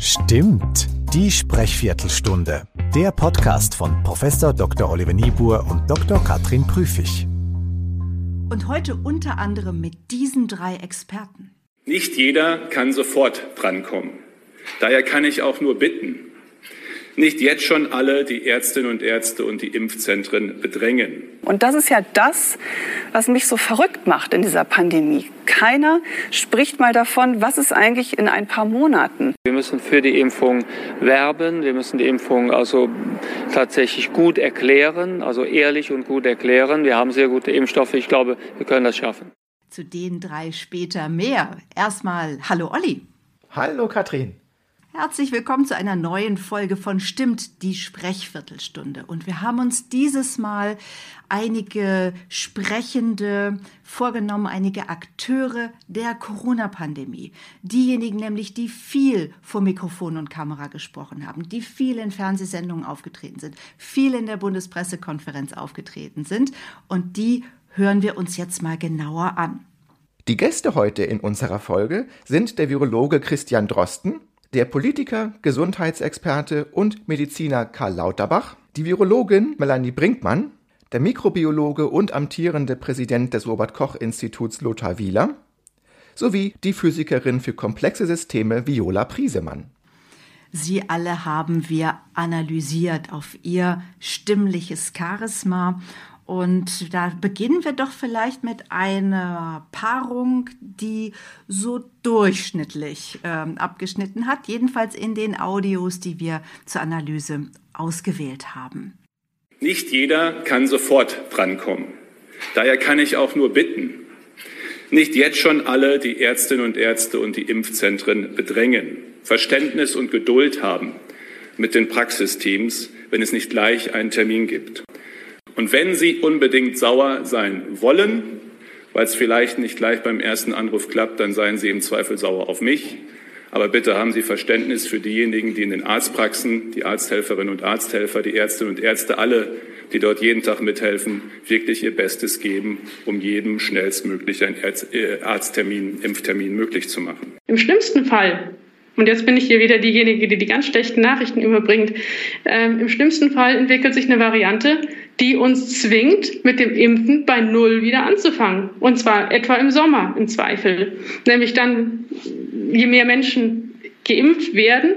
Stimmt, die Sprechviertelstunde. Der Podcast von Prof. Dr. Oliver Niebuhr und Dr. Katrin Prüfig. Und heute unter anderem mit diesen drei Experten. Nicht jeder kann sofort drankommen. Daher kann ich auch nur bitten, nicht jetzt schon alle die Ärztinnen und Ärzte und die Impfzentren bedrängen. Und das ist ja das, was mich so verrückt macht in dieser Pandemie. Keiner spricht mal davon, was ist eigentlich in ein paar Monaten. Wir müssen für die Impfung werben. Wir müssen die Impfung also tatsächlich gut erklären, also ehrlich und gut erklären. Wir haben sehr gute Impfstoffe. Ich glaube, wir können das schaffen. Zu den drei später mehr. Erstmal, hallo Olli. Hallo Katrin. Herzlich willkommen zu einer neuen Folge von Stimmt die Sprechviertelstunde. Und wir haben uns dieses Mal einige Sprechende vorgenommen, einige Akteure der Corona-Pandemie. Diejenigen nämlich, die viel vor Mikrofon und Kamera gesprochen haben, die viel in Fernsehsendungen aufgetreten sind, viel in der Bundespressekonferenz aufgetreten sind. Und die hören wir uns jetzt mal genauer an. Die Gäste heute in unserer Folge sind der Virologe Christian Drosten, der Politiker, Gesundheitsexperte und Mediziner Karl Lauterbach, die Virologin Melanie Brinkmann, der Mikrobiologe und amtierende Präsident des Robert Koch Instituts Lothar Wieler sowie die Physikerin für komplexe Systeme Viola Priesemann. Sie alle haben wir analysiert auf ihr stimmliches Charisma und da beginnen wir doch vielleicht mit einer Paarung, die so durchschnittlich ähm, abgeschnitten hat, jedenfalls in den Audios, die wir zur Analyse ausgewählt haben. Nicht jeder kann sofort drankommen. Daher kann ich auch nur bitten, nicht jetzt schon alle die Ärztinnen und Ärzte und die Impfzentren bedrängen, Verständnis und Geduld haben mit den Praxisteams, wenn es nicht gleich einen Termin gibt. Und wenn Sie unbedingt sauer sein wollen, weil es vielleicht nicht gleich beim ersten Anruf klappt, dann seien Sie im Zweifel sauer auf mich. Aber bitte haben Sie Verständnis für diejenigen, die in den Arztpraxen, die Arzthelferinnen und Arzthelfer, die Ärztinnen und Ärzte, alle, die dort jeden Tag mithelfen, wirklich ihr Bestes geben, um jedem schnellstmöglich einen äh, Arzttermin, Impftermin möglich zu machen. Im schlimmsten Fall und jetzt bin ich hier wieder diejenige, die die ganz schlechten Nachrichten überbringt. Ähm, Im schlimmsten Fall entwickelt sich eine Variante, die uns zwingt, mit dem Impfen bei Null wieder anzufangen. Und zwar etwa im Sommer im Zweifel. Nämlich dann, je mehr Menschen geimpft werden,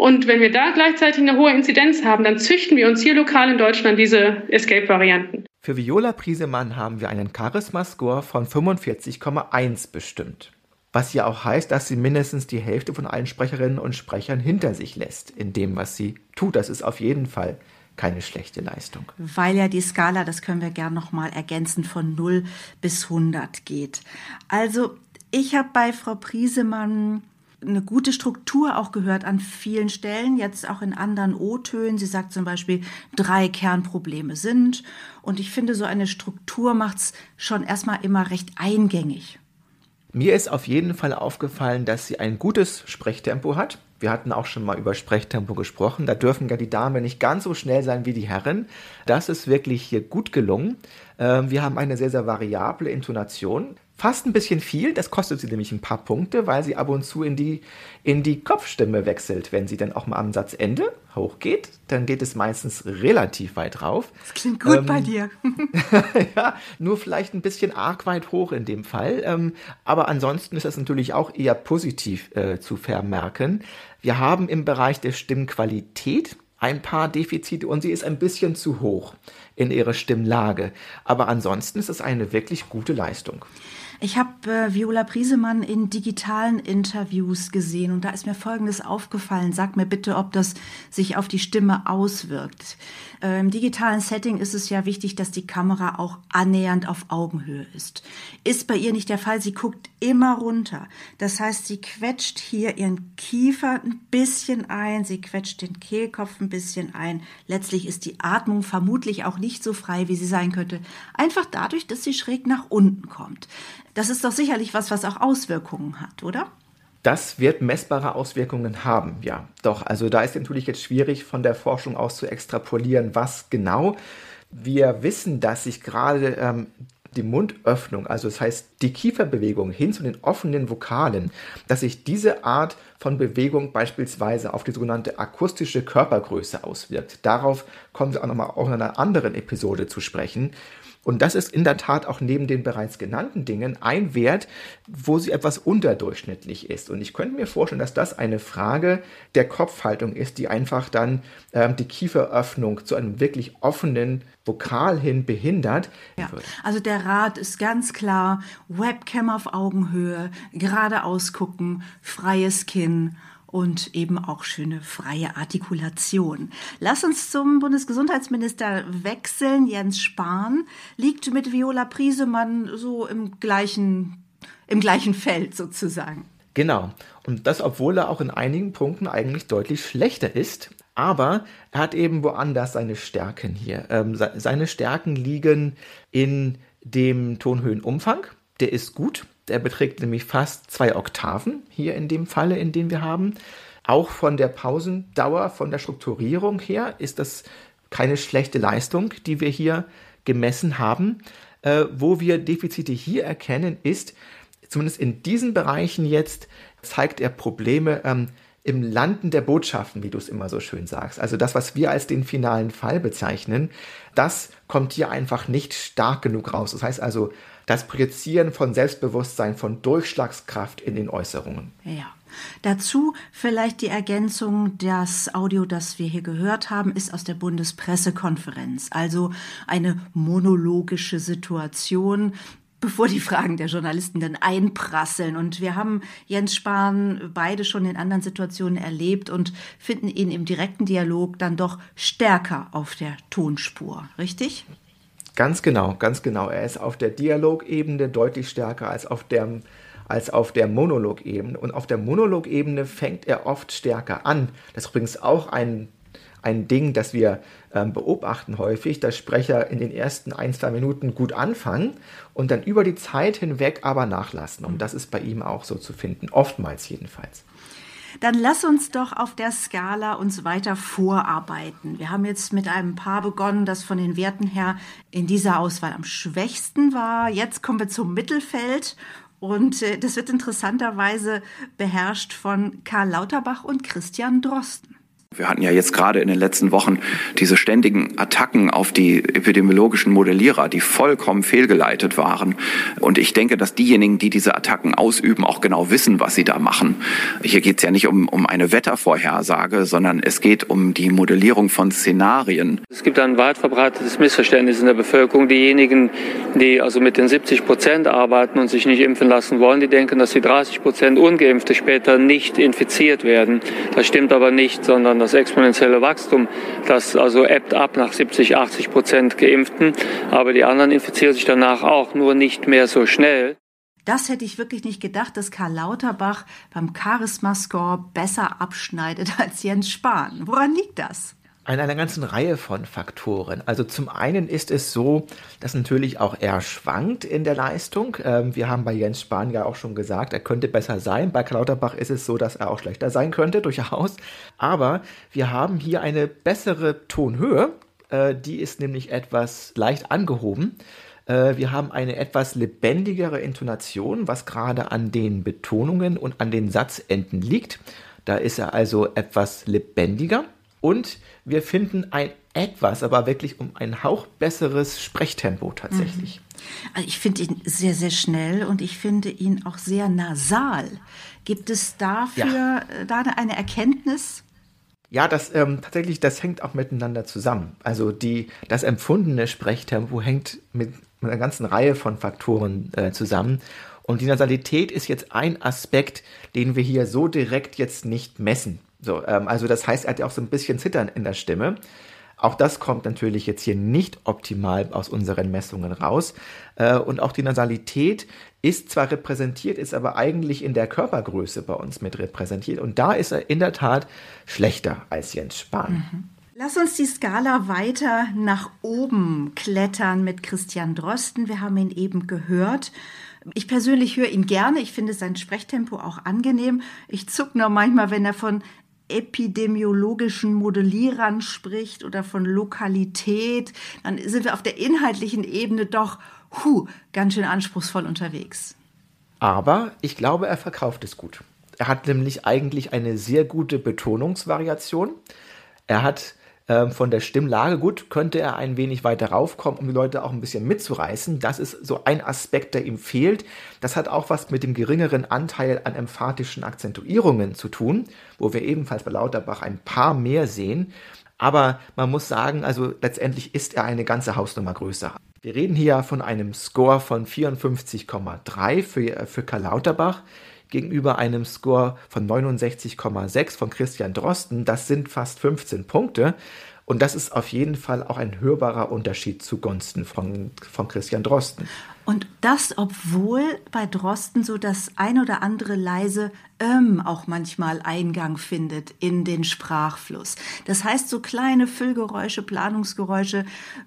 und wenn wir da gleichzeitig eine hohe Inzidenz haben, dann züchten wir uns hier lokal in Deutschland diese Escape-Varianten. Für Viola Priesemann haben wir einen Charisma-Score von 45,1 bestimmt. Was ja auch heißt, dass sie mindestens die Hälfte von allen Sprecherinnen und Sprechern hinter sich lässt, in dem, was sie tut. Das ist auf jeden Fall keine schlechte Leistung. Weil ja die Skala, das können wir gern nochmal ergänzen, von 0 bis 100 geht. Also ich habe bei Frau Priesemann eine gute Struktur auch gehört an vielen Stellen, jetzt auch in anderen O-Tönen. Sie sagt zum Beispiel, drei Kernprobleme sind. Und ich finde, so eine Struktur macht es schon erstmal immer recht eingängig. Mir ist auf jeden Fall aufgefallen, dass sie ein gutes Sprechtempo hat. Wir hatten auch schon mal über Sprechtempo gesprochen. Da dürfen ja die Damen nicht ganz so schnell sein wie die Herren. Das ist wirklich hier gut gelungen. Ähm, wir haben eine sehr, sehr variable Intonation fast ein bisschen viel. Das kostet sie nämlich ein paar Punkte, weil sie ab und zu in die, in die Kopfstimme wechselt. Wenn sie dann auch mal am Satzende hochgeht, dann geht es meistens relativ weit rauf. Das klingt gut ähm, bei dir. ja, nur vielleicht ein bisschen arg weit hoch in dem Fall. Ähm, aber ansonsten ist das natürlich auch eher positiv äh, zu vermerken. Wir haben im Bereich der Stimmqualität ein paar Defizite und sie ist ein bisschen zu hoch in ihrer Stimmlage. Aber ansonsten ist es eine wirklich gute Leistung. Ich habe äh, Viola Priesemann in digitalen Interviews gesehen und da ist mir Folgendes aufgefallen. Sag mir bitte, ob das sich auf die Stimme auswirkt. Äh, Im digitalen Setting ist es ja wichtig, dass die Kamera auch annähernd auf Augenhöhe ist. Ist bei ihr nicht der Fall. Sie guckt immer runter. Das heißt, sie quetscht hier ihren Kiefer ein bisschen ein, sie quetscht den Kehlkopf ein bisschen ein. Letztlich ist die Atmung vermutlich auch nicht so frei, wie sie sein könnte. Einfach dadurch, dass sie schräg nach unten kommt. Das ist doch sicherlich was, was auch Auswirkungen hat, oder? Das wird messbare Auswirkungen haben, ja. Doch, also da ist natürlich jetzt schwierig von der Forschung aus zu extrapolieren, was genau. Wir wissen, dass sich gerade ähm, die Mundöffnung, also das heißt die Kieferbewegung hin zu den offenen Vokalen, dass sich diese Art von Bewegung beispielsweise auf die sogenannte akustische Körpergröße auswirkt. Darauf kommen Sie auch nochmal auch in einer anderen Episode zu sprechen. Und das ist in der Tat auch neben den bereits genannten Dingen ein Wert, wo sie etwas unterdurchschnittlich ist. Und ich könnte mir vorstellen, dass das eine Frage der Kopfhaltung ist, die einfach dann ähm, die Kieferöffnung zu einem wirklich offenen Vokal hin behindert. Ja, also der Rat ist ganz klar, Webcam auf Augenhöhe, geradeaus gucken, freies Kinn und eben auch schöne freie Artikulation. Lass uns zum Bundesgesundheitsminister wechseln. Jens Spahn liegt mit Viola Priesemann so im gleichen, im gleichen Feld sozusagen. Genau. Und das, obwohl er auch in einigen Punkten eigentlich deutlich schlechter ist. Aber er hat eben woanders seine Stärken hier. Ähm, seine Stärken liegen in dem Tonhöhenumfang. Der ist gut. Der beträgt nämlich fast zwei Oktaven hier in dem Falle, in dem wir haben. Auch von der Pausendauer, von der Strukturierung her ist das keine schlechte Leistung, die wir hier gemessen haben. Äh, wo wir Defizite hier erkennen, ist, zumindest in diesen Bereichen jetzt, zeigt er Probleme ähm, im Landen der Botschaften, wie du es immer so schön sagst. Also das, was wir als den finalen Fall bezeichnen, das kommt hier einfach nicht stark genug raus. Das heißt also, das Projizieren von Selbstbewusstsein, von Durchschlagskraft in den Äußerungen. Ja. Dazu vielleicht die Ergänzung, das Audio, das wir hier gehört haben, ist aus der Bundespressekonferenz, also eine monologische Situation, bevor die Fragen der Journalisten dann einprasseln. Und wir haben Jens Spahn beide schon in anderen Situationen erlebt und finden ihn im direkten Dialog dann doch stärker auf der Tonspur, richtig? Ganz genau, ganz genau. Er ist auf der Dialogebene deutlich stärker als auf der, als auf der Monologebene. Und auf der Monologebene fängt er oft stärker an. Das ist übrigens auch ein, ein Ding, das wir ähm, beobachten häufig, dass Sprecher in den ersten ein, zwei Minuten gut anfangen und dann über die Zeit hinweg aber nachlassen. Und das ist bei ihm auch so zu finden, oftmals jedenfalls. Dann lass uns doch auf der Skala uns weiter vorarbeiten. Wir haben jetzt mit einem Paar begonnen, das von den Werten her in dieser Auswahl am schwächsten war. Jetzt kommen wir zum Mittelfeld und äh, das wird interessanterweise beherrscht von Karl Lauterbach und Christian Drosten. Wir hatten ja jetzt gerade in den letzten Wochen diese ständigen Attacken auf die epidemiologischen Modellierer, die vollkommen fehlgeleitet waren. Und ich denke, dass diejenigen, die diese Attacken ausüben, auch genau wissen, was sie da machen. Hier geht es ja nicht um, um eine Wettervorhersage, sondern es geht um die Modellierung von Szenarien. Es gibt ein weit verbreitetes Missverständnis in der Bevölkerung. Diejenigen, die also mit den 70 Prozent arbeiten und sich nicht impfen lassen wollen, die denken, dass die 30 Prozent Ungeimpfte später nicht infiziert werden. Das stimmt aber nicht, sondern das exponentielle Wachstum, das also ebbt ab nach 70, 80 Prozent Geimpften, aber die anderen infizieren sich danach auch, nur nicht mehr so schnell. Das hätte ich wirklich nicht gedacht, dass Karl Lauterbach beim Charisma-Score besser abschneidet als Jens Spahn. Woran liegt das? An einer ganzen Reihe von Faktoren. Also zum einen ist es so, dass natürlich auch er schwankt in der Leistung. Ähm, wir haben bei Jens Spahn ja auch schon gesagt, er könnte besser sein. Bei Klauterbach ist es so, dass er auch schlechter sein könnte, durchaus. Aber wir haben hier eine bessere Tonhöhe. Äh, die ist nämlich etwas leicht angehoben. Äh, wir haben eine etwas lebendigere Intonation, was gerade an den Betonungen und an den Satzenden liegt. Da ist er also etwas lebendiger. Und wir finden ein etwas, aber wirklich um ein Hauch besseres Sprechtempo tatsächlich. Mhm. Also ich finde ihn sehr, sehr schnell und ich finde ihn auch sehr nasal. Gibt es dafür ja. Äh, da eine Erkenntnis? Ja, das ähm, tatsächlich, das hängt auch miteinander zusammen. Also die, das empfundene Sprechtempo hängt mit, mit einer ganzen Reihe von Faktoren äh, zusammen. Und die Nasalität ist jetzt ein Aspekt, den wir hier so direkt jetzt nicht messen. So, ähm, also das heißt, er hat ja auch so ein bisschen Zittern in der Stimme. Auch das kommt natürlich jetzt hier nicht optimal aus unseren Messungen raus. Äh, und auch die Nasalität ist zwar repräsentiert, ist aber eigentlich in der Körpergröße bei uns mit repräsentiert. Und da ist er in der Tat schlechter als Jens Spahn. Mhm. Lass uns die Skala weiter nach oben klettern mit Christian Drosten. Wir haben ihn eben gehört. Ich persönlich höre ihn gerne. Ich finde sein Sprechtempo auch angenehm. Ich zuck nur manchmal, wenn er von epidemiologischen Modellierern spricht oder von Lokalität, dann sind wir auf der inhaltlichen Ebene doch hu, ganz schön anspruchsvoll unterwegs. Aber ich glaube, er verkauft es gut. Er hat nämlich eigentlich eine sehr gute Betonungsvariation. Er hat ähm, von der Stimmlage, gut, könnte er ein wenig weiter raufkommen, um die Leute auch ein bisschen mitzureißen. Das ist so ein Aspekt, der ihm fehlt. Das hat auch was mit dem geringeren Anteil an emphatischen Akzentuierungen zu tun, wo wir ebenfalls bei Lauterbach ein paar mehr sehen. Aber man muss sagen, also letztendlich ist er eine ganze Hausnummer größer. Wir reden hier von einem Score von 54,3 für, für Karl Lauterbach gegenüber einem Score von 69,6 von Christian Drosten. Das sind fast 15 Punkte. Und das ist auf jeden Fall auch ein hörbarer Unterschied zugunsten von, von Christian Drosten. Und das, obwohl bei Drosten so das ein oder andere leise ähm auch manchmal Eingang findet in den Sprachfluss. Das heißt, so kleine Füllgeräusche, Planungsgeräusche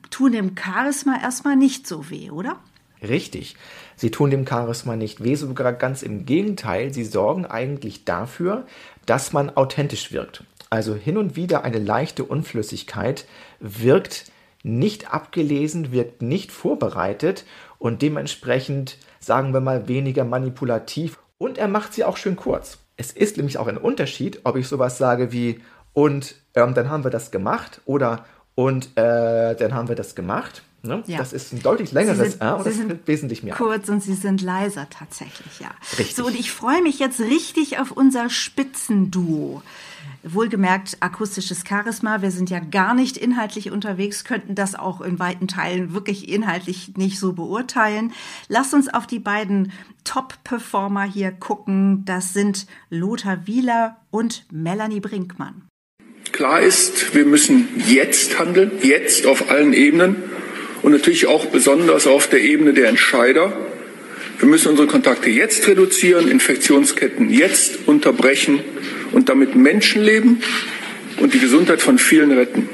tun dem Charisma erstmal nicht so weh, oder? Richtig. Sie tun dem Charisma nicht weh, sogar ganz im Gegenteil. Sie sorgen eigentlich dafür, dass man authentisch wirkt. Also hin und wieder eine leichte Unflüssigkeit wirkt nicht abgelesen, wirkt nicht vorbereitet und dementsprechend, sagen wir mal, weniger manipulativ. Und er macht sie auch schön kurz. Es ist nämlich auch ein Unterschied, ob ich sowas sage wie und ähm, dann haben wir das gemacht oder und äh, dann haben wir das gemacht. Ne? Ja. Das ist ein deutlich längeres sind, R und das sind wesentlich mehr. Kurz und sie sind leiser tatsächlich, ja. Richtig. So, und ich freue mich jetzt richtig auf unser Spitzenduo. Wohlgemerkt akustisches Charisma. Wir sind ja gar nicht inhaltlich unterwegs, könnten das auch in weiten Teilen wirklich inhaltlich nicht so beurteilen. Lass uns auf die beiden Top-Performer hier gucken. Das sind Lothar Wieler und Melanie Brinkmann. Klar ist, wir müssen jetzt handeln, jetzt auf allen Ebenen und natürlich auch besonders auf der Ebene der Entscheider. Wir müssen unsere Kontakte jetzt reduzieren, Infektionsketten jetzt unterbrechen und damit Menschenleben und die Gesundheit von vielen retten.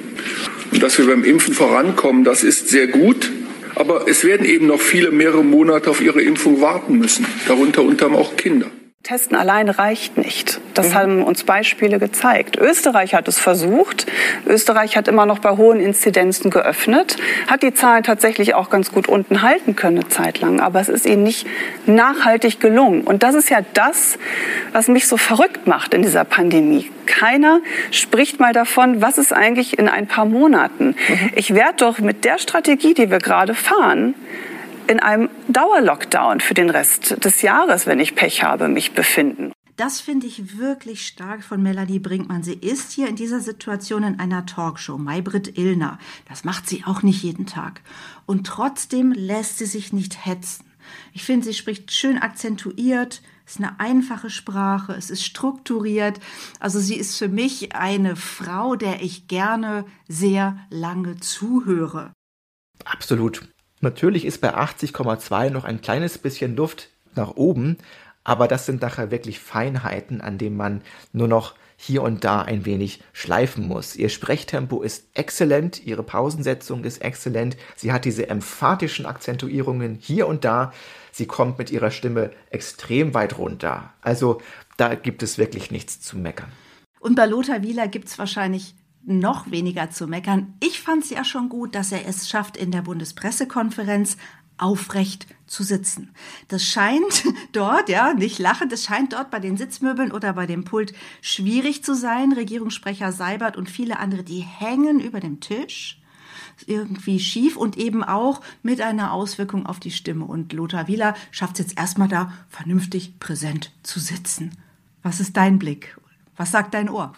Und dass wir beim Impfen vorankommen, das ist sehr gut. Aber es werden eben noch viele mehrere Monate auf ihre Impfung warten müssen, darunter unter anderem auch Kinder. Testen allein reicht nicht. Das mhm. haben uns Beispiele gezeigt. Österreich hat es versucht. Österreich hat immer noch bei hohen Inzidenzen geöffnet, hat die Zahlen tatsächlich auch ganz gut unten halten können eine Zeit lang. Aber es ist ihnen nicht nachhaltig gelungen. Und das ist ja das, was mich so verrückt macht in dieser Pandemie. Keiner spricht mal davon, was ist eigentlich in ein paar Monaten. Mhm. Ich werde doch mit der Strategie, die wir gerade fahren, in einem Dauerlockdown für den Rest des Jahres, wenn ich Pech habe, mich befinden. Das finde ich wirklich stark von Melanie Brinkmann. Sie ist hier in dieser Situation in einer Talkshow, Maybrit Illner. Das macht sie auch nicht jeden Tag. Und trotzdem lässt sie sich nicht hetzen. Ich finde, sie spricht schön akzentuiert, es ist eine einfache Sprache, es ist strukturiert. Also sie ist für mich eine Frau, der ich gerne sehr lange zuhöre. Absolut. Natürlich ist bei 80,2 noch ein kleines bisschen Luft nach oben, aber das sind nachher wirklich Feinheiten, an denen man nur noch hier und da ein wenig schleifen muss. Ihr Sprechtempo ist exzellent, ihre Pausensetzung ist exzellent, sie hat diese emphatischen Akzentuierungen hier und da, sie kommt mit ihrer Stimme extrem weit runter. Also da gibt es wirklich nichts zu meckern. Und bei Lothar Wieler gibt es wahrscheinlich noch weniger zu meckern. Ich fand es ja schon gut, dass er es schafft, in der Bundespressekonferenz aufrecht zu sitzen. Das scheint dort, ja, nicht lachen, das scheint dort bei den Sitzmöbeln oder bei dem Pult schwierig zu sein. Regierungssprecher Seibert und viele andere, die hängen über dem Tisch irgendwie schief und eben auch mit einer Auswirkung auf die Stimme. Und Lothar Wieler schafft es jetzt erstmal da, vernünftig präsent zu sitzen. Was ist dein Blick? Was sagt dein Ohr?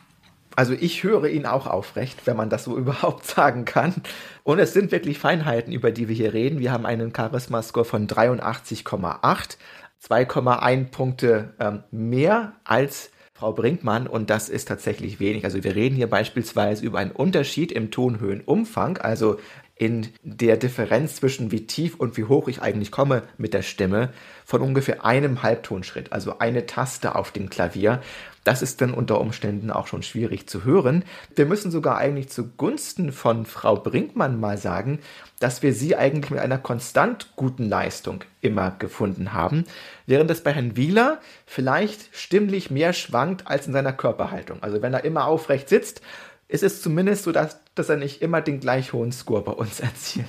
Also ich höre ihn auch aufrecht, wenn man das so überhaupt sagen kann. Und es sind wirklich Feinheiten, über die wir hier reden. Wir haben einen Charisma-Score von 83,8, 2,1 Punkte ähm, mehr als Frau Brinkmann und das ist tatsächlich wenig. Also wir reden hier beispielsweise über einen Unterschied im Tonhöhenumfang, also in der Differenz zwischen wie tief und wie hoch ich eigentlich komme mit der Stimme von ungefähr einem Halbtonschritt, also eine Taste auf dem Klavier. Das ist dann unter Umständen auch schon schwierig zu hören. Wir müssen sogar eigentlich zugunsten von Frau Brinkmann mal sagen, dass wir sie eigentlich mit einer konstant guten Leistung immer gefunden haben, während es bei Herrn Wieler vielleicht stimmlich mehr schwankt als in seiner Körperhaltung. Also wenn er immer aufrecht sitzt, ist es zumindest so, dass, dass er nicht immer den gleich hohen Score bei uns erzielt.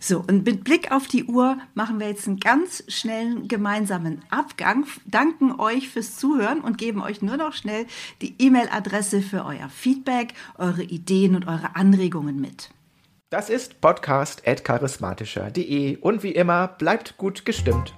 So, und mit Blick auf die Uhr machen wir jetzt einen ganz schnellen gemeinsamen Abgang, danken euch fürs Zuhören und geben euch nur noch schnell die E-Mail-Adresse für euer Feedback, eure Ideen und eure Anregungen mit. Das ist podcast.charismatischer.de und wie immer bleibt gut gestimmt.